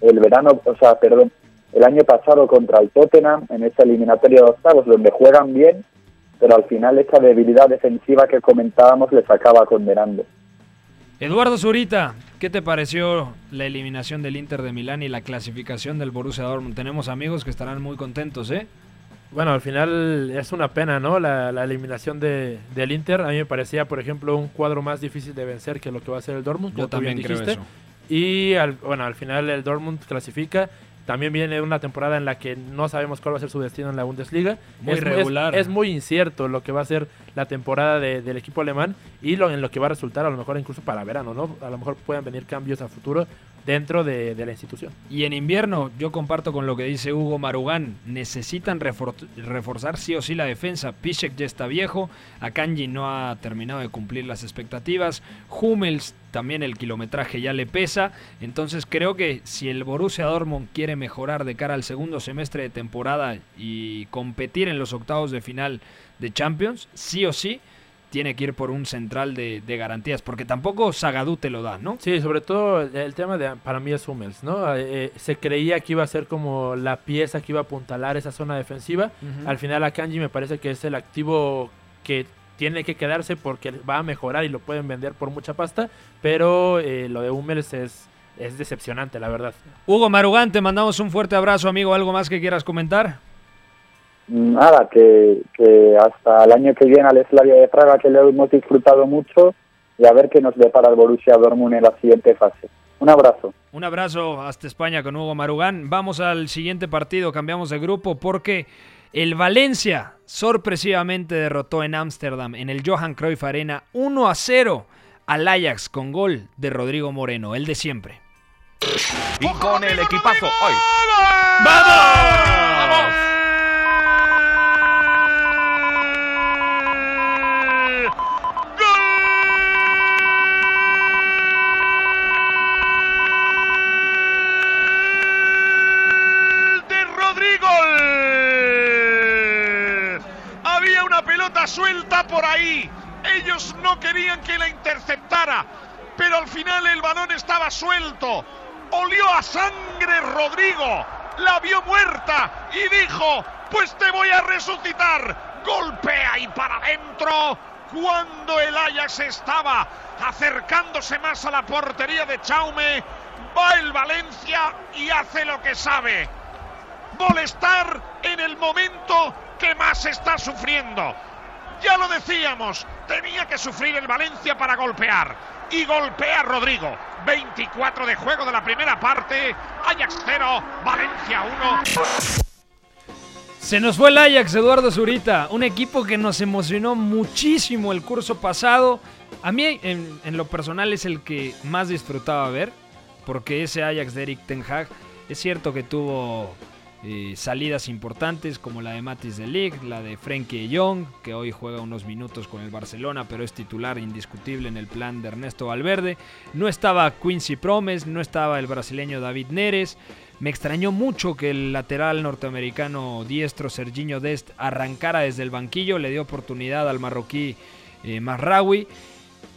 el verano, o sea, perdón, el año pasado contra el Tottenham en esa eliminatoria de octavos, donde juegan bien, pero al final esa debilidad defensiva que comentábamos les acaba condenando. Eduardo Zurita, ¿qué te pareció la eliminación del Inter de Milán y la clasificación del Borussia Dortmund? Tenemos amigos que estarán muy contentos, ¿eh? Bueno, al final es una pena, ¿no? La, la eliminación de, del Inter. A mí me parecía, por ejemplo, un cuadro más difícil de vencer que lo que va a ser el Dortmund. Yo también creo eso. Y al, bueno, al final el Dortmund clasifica. También viene una temporada en la que no sabemos cuál va a ser su destino en la Bundesliga. Muy es, regular. Es, es, muy incierto lo que va a ser la temporada de, del equipo alemán y lo, en lo que va a resultar a lo mejor incluso para verano, ¿no? A lo mejor puedan venir cambios a futuro dentro de, la institución. Y en invierno, yo comparto con lo que dice Hugo Marugán, necesitan refor reforzar sí o sí la defensa. Piszek ya está viejo, Akanji no ha terminado de cumplir las expectativas, Hummels también el kilometraje ya le pesa, entonces creo que si el Borussia Dortmund quiere mejorar de cara al segundo semestre de temporada y competir en los octavos de final de Champions, sí o sí, tiene que ir por un central de, de, garantías, porque tampoco Zagadú te lo da, ¿no? Sí, sobre todo el, el tema de, para mí es Hummels, ¿no? Eh, se creía que iba a ser como la pieza que iba a apuntalar esa zona defensiva. Uh -huh. Al final a Kanji me parece que es el activo que tiene que quedarse porque va a mejorar y lo pueden vender por mucha pasta, pero eh, lo de Hummels es, es decepcionante, la verdad. Hugo Marugán, te mandamos un fuerte abrazo, amigo. ¿Algo más que quieras comentar? Nada, que, que, hasta el año que viene al Slavia de Praga, que lo hemos disfrutado mucho, y a ver qué nos depara el Borussia Dortmund en la siguiente fase. Un abrazo. Un abrazo hasta España con Hugo Marugán. Vamos al siguiente partido, cambiamos de grupo porque el Valencia sorpresivamente derrotó en Ámsterdam, en el Johan Cruyff Arena, 1 a 0 al Ajax con gol de Rodrigo Moreno, el de siempre. Y con el equipazo hoy. ¡Vamos! ¡Vamos! Suelta por ahí. Ellos no querían que la interceptara, pero al final el balón estaba suelto. Olió a sangre Rodrigo, la vio muerta y dijo, pues te voy a resucitar. Golpea y para adentro. Cuando el Ajax estaba acercándose más a la portería de Chaume, va el Valencia y hace lo que sabe. Molestar en el momento que más está sufriendo. Ya lo decíamos, tenía que sufrir el Valencia para golpear. Y golpea Rodrigo. 24 de juego de la primera parte. Ajax 0, Valencia 1. Se nos fue el Ajax, Eduardo Zurita, un equipo que nos emocionó muchísimo el curso pasado. A mí, en, lo personal, es el que más disfrutaba ver, porque ese Ajax de Eric Ten Hag es cierto que tuvo eh, salidas importantes como la de Matis de Ligt, la de Frenkie Jong, que hoy juega unos minutos con el Barcelona, pero es titular indiscutible en el plan de Ernesto Valverde. No estaba Quincy Promes, no estaba el brasileño David Neres. Me extrañó mucho que el lateral norteamericano diestro Serginho Dest arrancara desde el banquillo, le dio oportunidad al marroquí eh.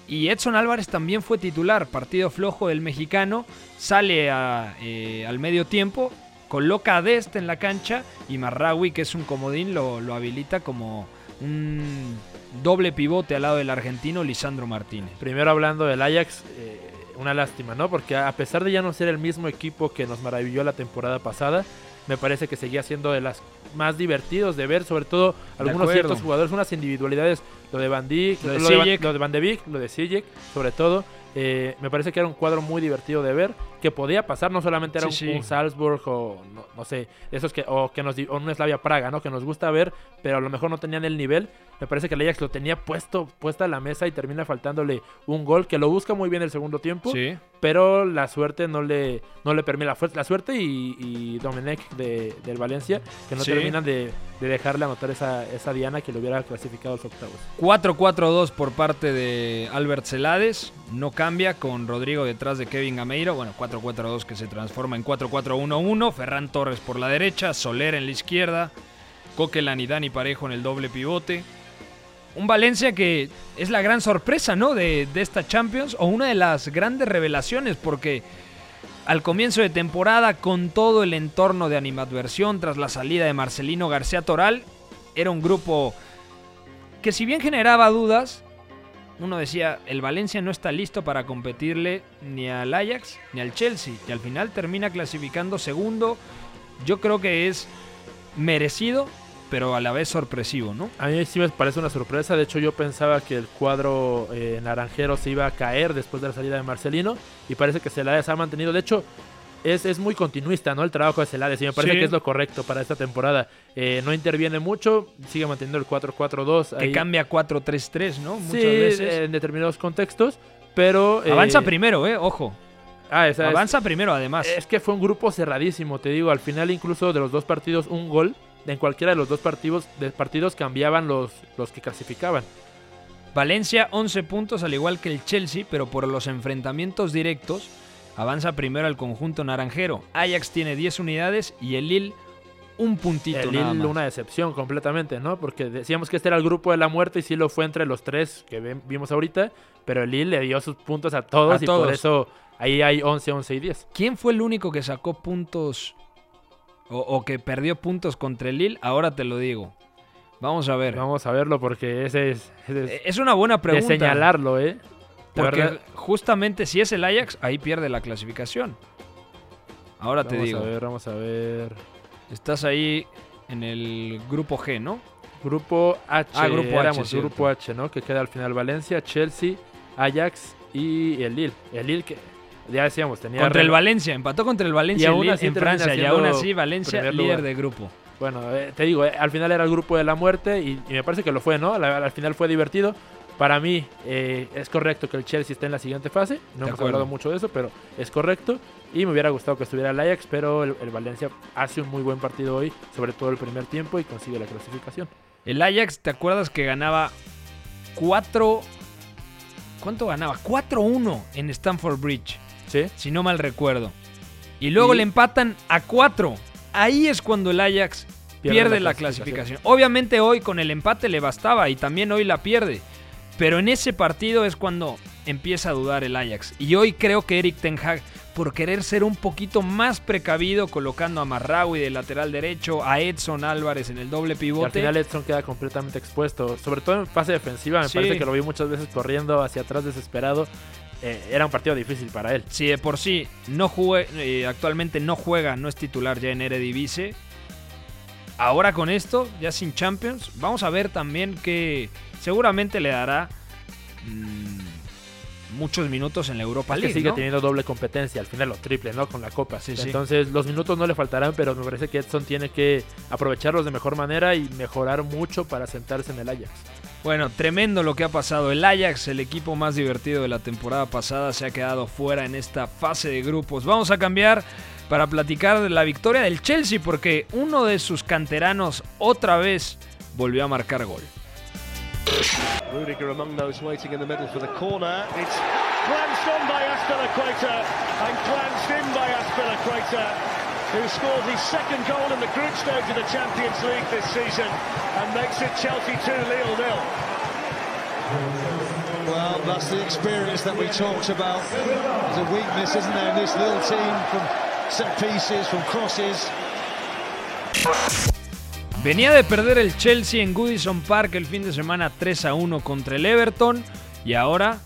Y Edson Álvarez también fue titular, partido flojo del mexicano, sale eh, al medio tiempo, coloca a Dest en la cancha y Marraui, que es un comodín, lo, lo habilita como un doble pivote al lado del argentino Lisandro Martínez. Primero hablando del Ajax, eh, una lástima, ¿no? Porque a pesar de ya no ser el mismo equipo que nos maravilló la temporada pasada, me parece que seguía siendo de las más divertidos de ver, sobre todo algunos ciertos jugadores, unas individualidades, lo de Van Dijk, lo de, lo, de, lo de Van de Beek, lo de Sijek, sobre todo. Eh, me parece que era un cuadro muy divertido de ver, que podía pasar, no solamente era Sí, un, sí. un Salzburg o no, no sé, esos que, o que nos o un Slavia Praga, ¿no? Que nos gusta ver, pero a lo mejor no tenían el nivel. Me parece que el Ajax lo tenía puesto, puesta a la mesa y termina faltándole un gol que lo busca muy bien el segundo tiempo. Sí. Pero la suerte no le, no le permite. La, la suerte y, y Domenech de, del Valencia, que no terminan de, de dejarle anotar esa, esa diana que lo hubiera clasificado a los octavos. 4-4-2 por parte de Albert Celades. No cambia con Rodrigo detrás de Kevin Gameiro. Bueno, 4-4-2 que se transforma en 4-4-1-1. Ferran Torres por la derecha, Soler en la izquierda, Coquelin y Dani Parejo en el doble pivote. Un Valencia que es la gran sorpresa, ¿no? De esta Champions o una de las grandes revelaciones porque al comienzo de temporada con todo el entorno de animadversión tras la salida de Marcelino García Toral, era un grupo que si bien generaba dudas, uno decía, el Valencia no está listo para competirle ni al Ajax ni al Chelsea. Y al final termina clasificando segundo. Yo creo que es merecido, pero a la vez sorpresivo, ¿no? A mí sí me parece una sorpresa. De hecho, yo pensaba que el cuadro eh, naranjero se iba a caer después de la salida de Marcelino. Y parece que Celades ha mantenido. De hecho, es, es muy continuista, ¿no? El trabajo de Celades. Y me parece Sí. que es lo correcto para esta temporada. Eh, no interviene mucho. Sigue manteniendo el 4-4-2. Que ahí. cambia a 4-3-3, ¿no? Muchas Sí, veces. en determinados contextos. Pero. eh, Avanza primero, ¿eh? Ojo. Ah, esa es- Avanza primero, además. Es que fue un grupo cerradísimo, te digo. Al final, incluso de los dos partidos, un gol. En cualquiera de los dos partidos, de partidos cambiaban los, los que clasificaban. Valencia 11 puntos al igual que el Chelsea, pero por los enfrentamientos directos avanza primero al conjunto naranjero. Ajax tiene 10 unidades y el Lille un puntito El nada Lille más. una decepción completamente, ¿no? Porque decíamos que este era el grupo de la muerte y sí lo fue entre los tres que vimos ahorita, pero el Lille le dio sus puntos a todos A y todos. por eso ahí hay 11, 11 y 10. ¿Quién fue el único que sacó puntos o, o que perdió puntos contra el Lille? Ahora te lo digo. Vamos a ver. Vamos a verlo porque ese es... ese es Es una buena pregunta. De señalarlo, ¿eh? Porque verdad. justamente si es el Ajax, ahí pierde la clasificación. Ahora te Vamos digo. a ver, vamos a ver. Estás ahí en el grupo G, ¿no? Grupo H. Ah, grupo H, éramos cierto. grupo H, ¿no? Que queda al final Valencia, Chelsea, Ajax y el Lille. El Lille que ya decíamos, tenía... Contra el Valencia, empató contra el Valencia Y aún así en Francia y aún así Valencia líder lugar. de grupo. Bueno, eh, te digo, eh, al final era el grupo de la muerte y, y me parece que lo fue, ¿no? Al final fue divertido. Para mí eh, es correcto que el Chelsea esté en la siguiente fase. No hemos acuerdo. hablado mucho de eso, pero es correcto. Y me hubiera gustado que estuviera el Ajax, pero el, el Valencia hace un muy buen partido hoy, sobre todo el primer tiempo, y consigue la clasificación. El Ajax, ¿te acuerdas que ganaba 4... ¿Cuánto ganaba? 4-1 en Stamford Bridge. Sí. Si no mal recuerdo. Y luego Y- le empatan a 4. Ahí es cuando el Ajax pierde, la, clasificación. Obviamente hoy con el empate le bastaba y también hoy la pierde. Pero en ese partido es cuando empieza a dudar el Ajax. Y hoy creo que Eric Ten Hag, por querer ser un poquito más precavido, colocando a Marraui de lateral derecho, a Edson Álvarez en el doble Y al pivote. final Edson queda completamente expuesto, sobre todo en fase defensiva. Me Sí. parece que lo vi muchas veces corriendo hacia atrás desesperado. Eh, era un partido difícil para él. Si de por sí no jugue, eh, actualmente no juega, no es titular ya en Eredivisie, ahora con esto, ya sin Champions, vamos a ver también que seguramente le dará mm, muchos minutos en la Europa Es que sigue ¿no? teniendo doble competencia, al final lo triple, ¿no? Con la Copa. Sí, sí. Entonces, los minutos no le faltarán, pero me parece que Edson tiene que aprovecharlos de mejor manera y mejorar mucho para sentarse en el Ajax. Bueno, tremendo lo que ha pasado. El Ajax, el equipo más divertido de la temporada pasada, se ha quedado fuera en esta fase de grupos. Vamos a cambiar para platicar de la victoria del Chelsea porque uno de sus canteranos otra vez volvió a marcar gol. Rudiger among those waiting in the middle for the corner. It's glanced on by Aspilicueta and glanced in by Aspilicueta, who scored his second goal in the group stage of the Champions League this season and makes it Chelsea 2, Lille nil. Well, that's the experience that we talked about. There's a weakness, isn't there, in this little team from set pieces, from crosses. Venía de perder el Chelsea en Goodison Park el fin de semana 3 a 1 contra el Everton y ahora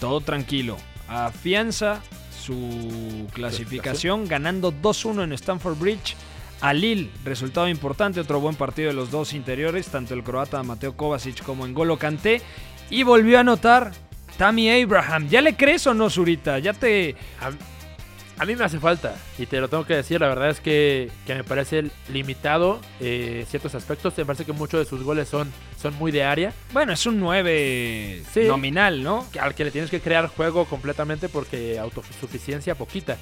todo tranquilo. Afianza su clasificación ganando 2-1 en Stamford Bridge a Lille. Resultado importante, otro buen partido de los dos interiores, tanto el croata Mateo Kovacic como en Golo Kanté. Y volvió a anotar Tammy Abraham. ¿Ya le crees o no, Zurita? Ya te... A mí me hace falta, y te lo tengo que decir, la verdad es que, que me parece limitado eh, ciertos aspectos. Me parece que muchos de sus goles son, son muy de área. Bueno, es un 9 Sí. nominal, ¿no? al que le tienes que crear juego completamente porque autosuficiencia poquita.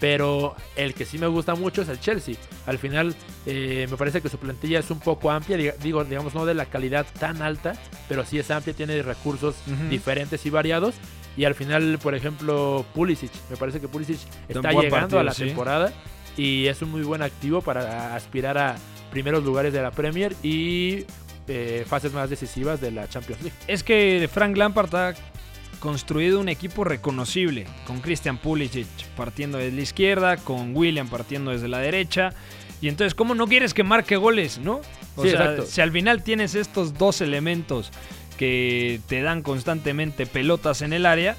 Pero el que sí me gusta mucho es el Chelsea. Al final eh, me parece que su plantilla es un poco amplia, digo, digamos no de la calidad tan alta, pero sí es amplia, tiene recursos diferentes y variados. Y al final, por ejemplo, Pulisic, me parece que Pulisic está llegando partido, a la sí. temporada y es un muy buen activo para aspirar a primeros lugares de la Premier y eh, fases más decisivas de la Champions League. es que Frank Lampard ha construido un equipo reconocible, con Christian Pulisic partiendo desde la izquierda, con William partiendo desde la derecha. Y entonces, ¿cómo no quieres que marque goles, no? O Sí, sea, exacto. si al final tienes estos dos elementos que te dan constantemente pelotas en el área,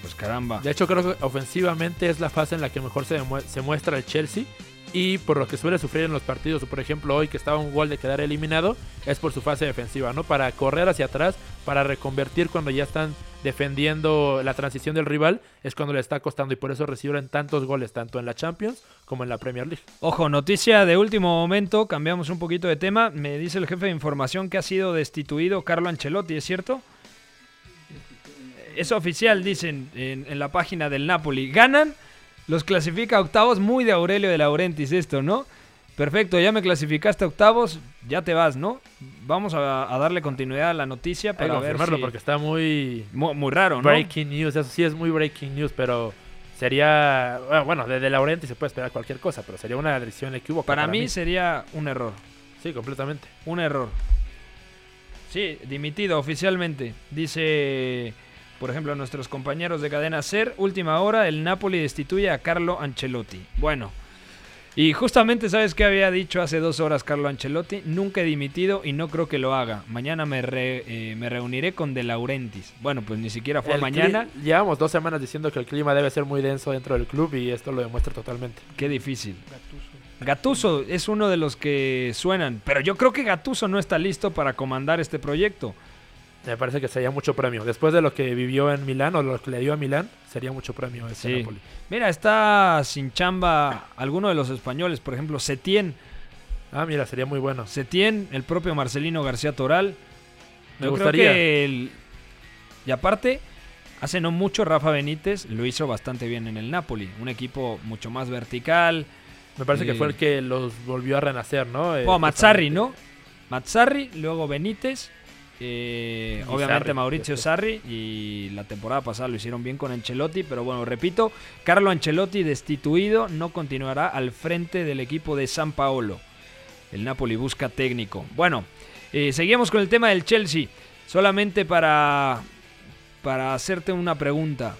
pues caramba. De hecho, creo que ofensivamente es la fase en la que mejor se, muestra el Chelsea. Y por lo que suele sufrir en los partidos, por ejemplo, hoy que estaba un gol de quedar eliminado, es por su fase defensiva, ¿no? Para correr hacia atrás, para reconvertir cuando ya están defendiendo la transición del rival, es cuando le está costando. Y por eso reciben tantos goles, tanto en la Champions como en la Premier League. Ojo, noticia de último momento, cambiamos un poquito de tema. Me dice el jefe de información que ha sido destituido Carlo Ancelotti, ¿es cierto? Es oficial, dicen en, en la página del Napoli. Ganan, los clasifica a octavos, muy de Aurelio de Laurentiis esto, ¿no? Perfecto, ya me clasificaste a octavos, ya te vas, ¿no? Vamos a, a darle continuidad a la noticia Hay que para ver confirmarlo si- porque está muy, Muy, muy raro, ¿no? breaking news. Eso sí es muy breaking news, pero sería. bueno, desde Laurenti se puede esperar cualquier cosa, pero sería una decisión equívoca. Para, mí, sería un error. Sí, completamente. Un error. Sí, dimitido oficialmente. Dice, por ejemplo, nuestros compañeros de cadena SER, última hora, el Napoli destituye a Carlo Ancelotti. Bueno, y justamente, ¿sabes qué había dicho hace dos horas Carlo Ancelotti? Nunca he dimitido y no creo que lo haga. Mañana me, re- eh, me reuniré con De Laurentiis. Bueno, pues ni siquiera fue El mañana. Llevamos dos semanas diciendo que el clima debe ser muy denso dentro del club y esto lo demuestra totalmente. Qué difícil. Gatuso es uno de los que suenan, pero yo creo que Gatuso no está listo para comandar este proyecto. Me parece que sería mucho premio. Después de lo que vivió en Milán o lo que le dio a Milán, sería mucho premio ese Sí. Napoli. Mira, está sin chamba alguno de los españoles, por ejemplo, Setién. Ah, mira, sería muy bueno. Setién, el propio Marcelino García Toral. Me Yo gustaría. creo que el- Y aparte, hace no mucho Rafa Benítez lo hizo bastante bien en el Napoli. Un equipo mucho más vertical. Me parece que Eh, fue el que los volvió a renacer, ¿no? Oh, Mazzarri, ¿no? Mazzarri, luego Benítez, eh, obviamente Sarri, Mauricio. Sarri y la temporada pasada lo hicieron bien con Ancelotti, pero bueno, repito, Carlo Ancelotti destituido no continuará al frente del equipo de San Paolo. El Napoli busca técnico. Bueno, eh, seguimos con el tema del Chelsea. Solamente para, para hacerte una pregunta,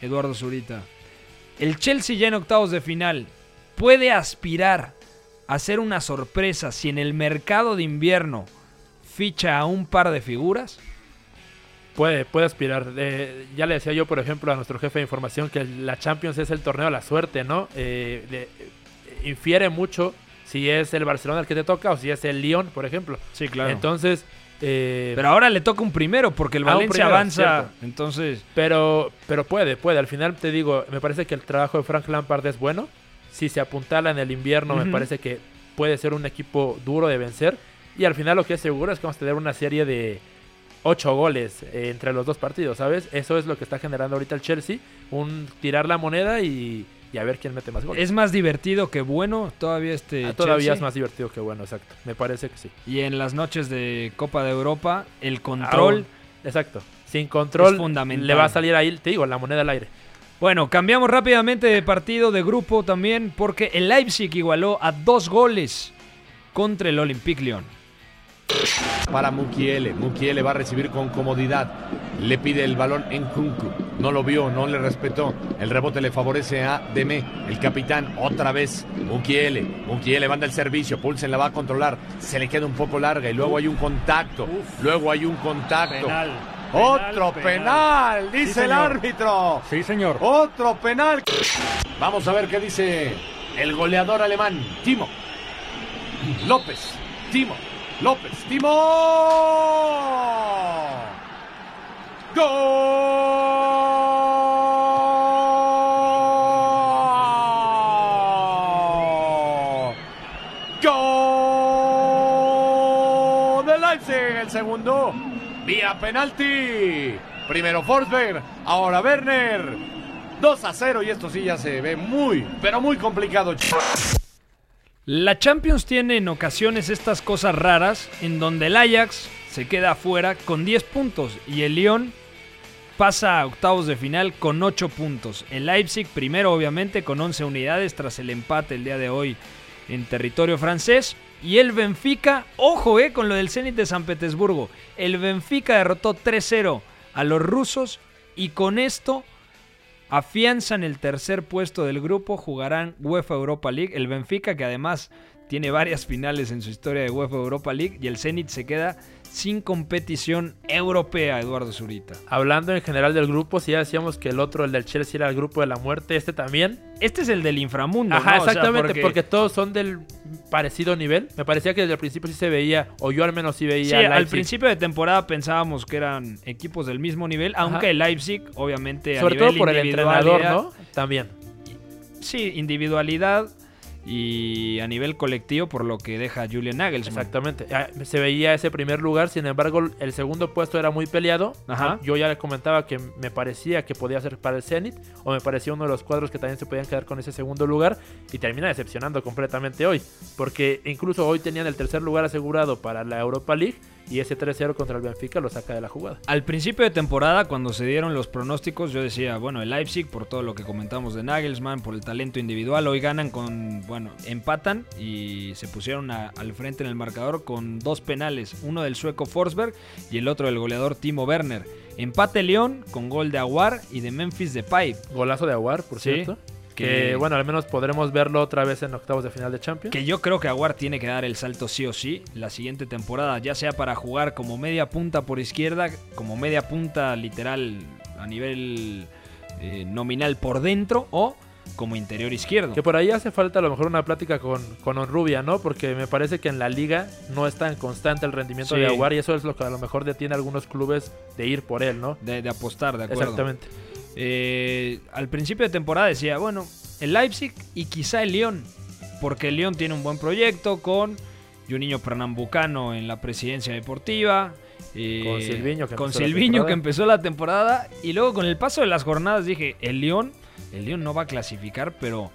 Eduardo Zurita. El Chelsea ya en octavos de final puede aspirar a ser una sorpresa si en el mercado de invierno ficha a un par de figuras? Puede, puede aspirar. Eh, ya le decía yo, por ejemplo, a nuestro jefe de información que la Champions es el torneo de la suerte, ¿no? Eh, de- eh, infiere mucho si es el Barcelona el que te toca o si es el Lyon, por ejemplo. Sí, claro. Entonces, eh, Pero ahora le toca un primero porque el Valencia primero, avanza. cierto. Entonces, pero, pero puede, puede. Al final te digo, me parece que el trabajo de Frank Lampard es bueno. Si se apuntala en el invierno, me parece que puede ser un equipo duro de vencer. Y al final lo que es seguro es que vamos a tener una serie de ocho goles eh, entre los dos partidos, ¿sabes? Eso es lo que está generando ahorita el Chelsea. Un tirar la moneda y, y a ver quién mete más goles. es más divertido que bueno todavía este. Ah, todavía Chelsea. es más divertido que bueno, exacto. Me parece que sí. Y en las noches de Copa de Europa, el control. Exacto. Sin control fundamental. le va a salir ahí, te digo, la moneda al aire. Bueno, cambiamos rápidamente de partido de grupo también porque el Leipzig igualó a dos goles contra el Olympique Lyon. Para Mukiele. Mukiele va a recibir con comodidad. Le pide el balón en Kunku. No lo vio, no le respetó. El rebote le favorece a Deme, el capitán. Otra vez Mukiele. Mukiele manda el servicio. Pulsen la va a controlar. Se le queda un poco larga y luego hay un contacto. Luego hay un contacto. Penal. Otro Penal, dice Sí, el árbitro. Sí, señor. Otro penal. Vamos a ver qué dice el goleador alemán, Timo. López, Timo, López, Timo. ¡Gol! ¡Gol! De Leipzig, el segundo. Vía penalti. Primero Forsberg, ahora Werner. 2 a 0 y esto sí ya se ve muy, pero muy complicado. La Champions tiene en ocasiones estas cosas raras en donde el Ajax se queda afuera con 10 puntos y el Lyon pasa a octavos de final con 8 puntos. El Leipzig primero obviamente con 11 unidades tras el empate el día de hoy en territorio francés. Y el Benfica, ojo eh, con lo del Zenit de San Petersburgo. El Benfica derrotó 3-0 a los rusos y con esto afianzan el tercer puesto del grupo, jugarán UEFA Europa League. El Benfica, que además tiene varias finales en su historia de UEFA Europa League, y el Zenit se queda sin competición europea, Eduardo Zurita. Hablando en general del grupo, si ya decíamos que el otro, el del Chelsea, era el grupo de la muerte, este también. Este es el del inframundo, Ajá, ¿no? O sea, exactamente, porque- porque... todos son del parecido nivel. Me parecía que desde el principio sí se veía, o yo al menos sí veía. Sí, a al principio de temporada pensábamos que eran equipos del mismo nivel, aunque el Leipzig, obviamente, a Sobre nivel todo por el entrenador, ¿no? También. Sí, individualidad y a nivel colectivo por lo que deja Julian Nagelsmann. Exactamente. Ah, Se veía ese primer lugar, sin embargo, el segundo puesto era muy peleado. Ajá. Yo ya le comentaba que me parecía que podía ser para el Zenit, o me parecía uno de los cuadros que también se podían quedar con ese segundo lugar, y termina decepcionando completamente hoy, porque incluso hoy tenían el tercer lugar asegurado para la Europa League, y ese 3-0 contra el Benfica lo saca de la jugada. Al principio de temporada, cuando se dieron los pronósticos, yo decía, bueno, el Leipzig, por todo lo que comentamos de Nagelsmann, por el talento individual, hoy ganan con, bueno, empatan y se pusieron a- al frente en el marcador con dos penales, uno del sueco Forsberg y el otro del goleador Timo Werner. Empate León con gol de Aguar y de Memphis Depay. Golazo de Aguar, por Sí, cierto. Que, que- bueno, al menos podremos verlo otra vez en octavos de final de Champions. Que yo creo que Aguar tiene que dar el salto sí o sí la siguiente temporada, ya sea para jugar como media punta por izquierda, como media punta literal a nivel eh, nominal por dentro o como interior izquierdo. Que por ahí hace falta a lo mejor una plática con, con Onrubia, ¿no? Porque me parece que en la liga no es tan constante el rendimiento Sí. de Aguar y eso es lo que a lo mejor detiene a algunos clubes de ir por él, ¿no? De, de apostar, de acuerdo. Exactamente. Eh, al principio de temporada decía, bueno, el Leipzig y quizá el Lyon, porque el Lyon tiene un buen proyecto con Juninho Pernambucano en la presidencia deportiva. eh, Con Silviño, que con empezó la Silviño, temporada. que empezó la temporada. Y luego con el paso de las jornadas dije, el Lyon, el Lyon no va a clasificar, pero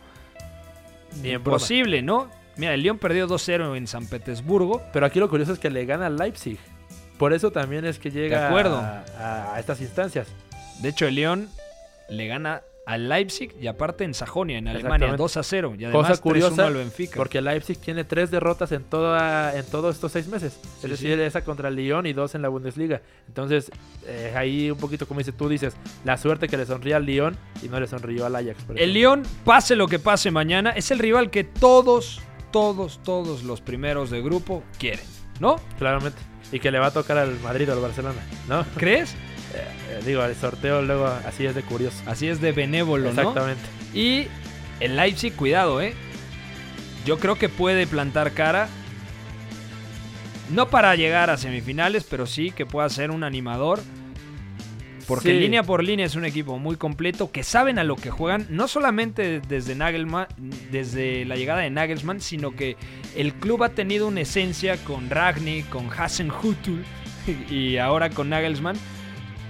Ni en broma. imposible, ¿no? Mira, el Lyon perdió 2-0 en San Petersburgo. Pero aquí lo curioso es que le gana al Leipzig. Por eso también es que llega De acuerdo. A, a- a estas instancias. De hecho, el Lyon le gana al Leipzig y aparte en Sajonia, en Alemania, Exactamente. 2 a 0. Y además Cosa 3-1 curiosa, al Benfica. porque el Leipzig tiene tres derrotas en toda en todos estos seis meses. Sí, es decir, sí. esa contra el Lyon y dos en la Bundesliga. Entonces, eh, ahí un poquito como dices tú, dices, la suerte que le sonría al Lyon y no le sonrió al Ajax. por El. Lyon, pase lo que pase mañana, es el rival que todos, todos, todos los primeros de grupo quieren, ¿no? Claramente. Y que le va a tocar al Madrid o al Barcelona, ¿no? ¿Crees? Eh, eh, digo, el sorteo luego así es de curioso. Así es de benévolo, ¿no? Exactamente. Y el Leipzig, cuidado, ¿eh? yo creo que puede plantar cara. No para llegar a semifinales, pero sí que pueda ser un animador. Porque Sí. línea por línea es un equipo muy completo, que saben a lo que juegan, no solamente desde, Nagelman, desde la llegada de Nagelsmann, sino que el club ha tenido una esencia con Ragni, con Hasenhutul y ahora con Nagelsmann,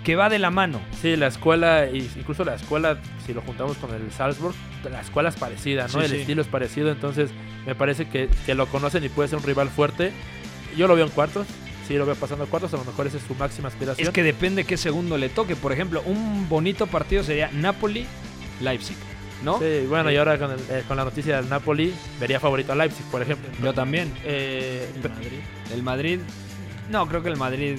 que va de la mano. Sí, la escuela, y incluso la escuela, si lo juntamos con el Salzburg, la escuela es parecida, ¿no? Sí, el sí. estilo es parecido, entonces me parece que, que lo conocen y puede ser un rival fuerte. Yo lo veo en cuartos, sí lo veo pasando a cuartos, a lo mejor esa es su máxima aspiración. Es que depende qué segundo le toque. Por ejemplo, un bonito partido sería Napoli-Leipzig, ¿no? Sí, bueno, Eh, y ahora con, el- eh, con la noticia del Napoli, vería favorito a Leipzig, por ejemplo. Yo también. Eh, El Madrid. No, creo que el Madrid.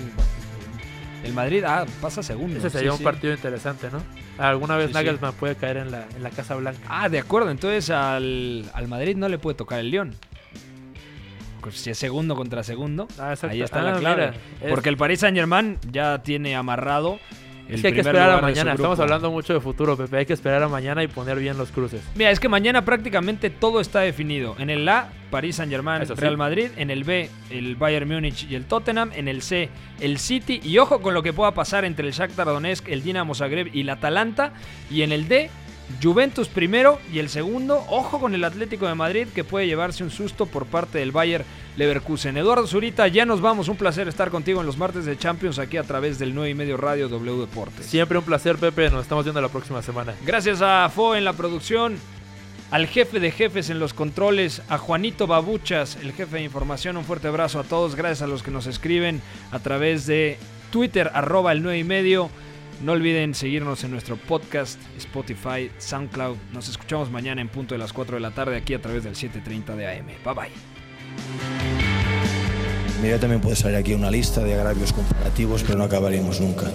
El Madrid, ah, pasa segundo. ese sería sí, un sí. partido interesante, ¿no? Alguna vez Sí. Nagelsmann puede caer en la, en la Casa Blanca. Ah, de acuerdo. Entonces al, al Madrid no le puede tocar el León. Pues si es segundo contra segundo, exacto. ahí está Ah, la clave. mira, es- Porque el Paris Saint Germain ya tiene amarrado. Es que hay que esperar a mañana. Estamos hablando mucho de futuro, Pepe. Hay que esperar a mañana y poner bien los cruces. Mira, es que mañana prácticamente todo está definido. En el A, París Saint Germain, Eso sí. Real Madrid. En el B, el Bayern Múnich y el Tottenham. En el C, el City. Y ojo con lo que pueda pasar entre el Shakhtar Donetsk, el Dinamo Zagreb y el Atalanta. Y en el D, Juventus primero y el segundo. Ojo con el Atlético de Madrid que puede llevarse un susto por parte del Bayern Leverkusen. Eduardo Zurita, ya nos vamos. Un placer estar contigo en los martes de Champions aquí a través del 9 y medio Radio W Deportes. Siempre un placer, Pepe. Nos estamos viendo la próxima semana. Gracias a Fo en la producción, al jefe de jefes en los controles, a Juanito Babuchas, el jefe de información. Un fuerte abrazo a todos. Gracias a los que nos escriben a través de Twitter, arroba el 9 y medio. No olviden seguirnos en nuestro podcast, Spotify, SoundCloud. Nos escuchamos mañana en punto de las 4 de la tarde aquí a través del 7.30 de AM. Bye bye. Mira, también puede salir aquí una lista de agravios comparativos, pero no acabaríamos nunca.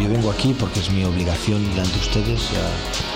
Yo vengo aquí porque es mi obligación delante de ustedes. Ya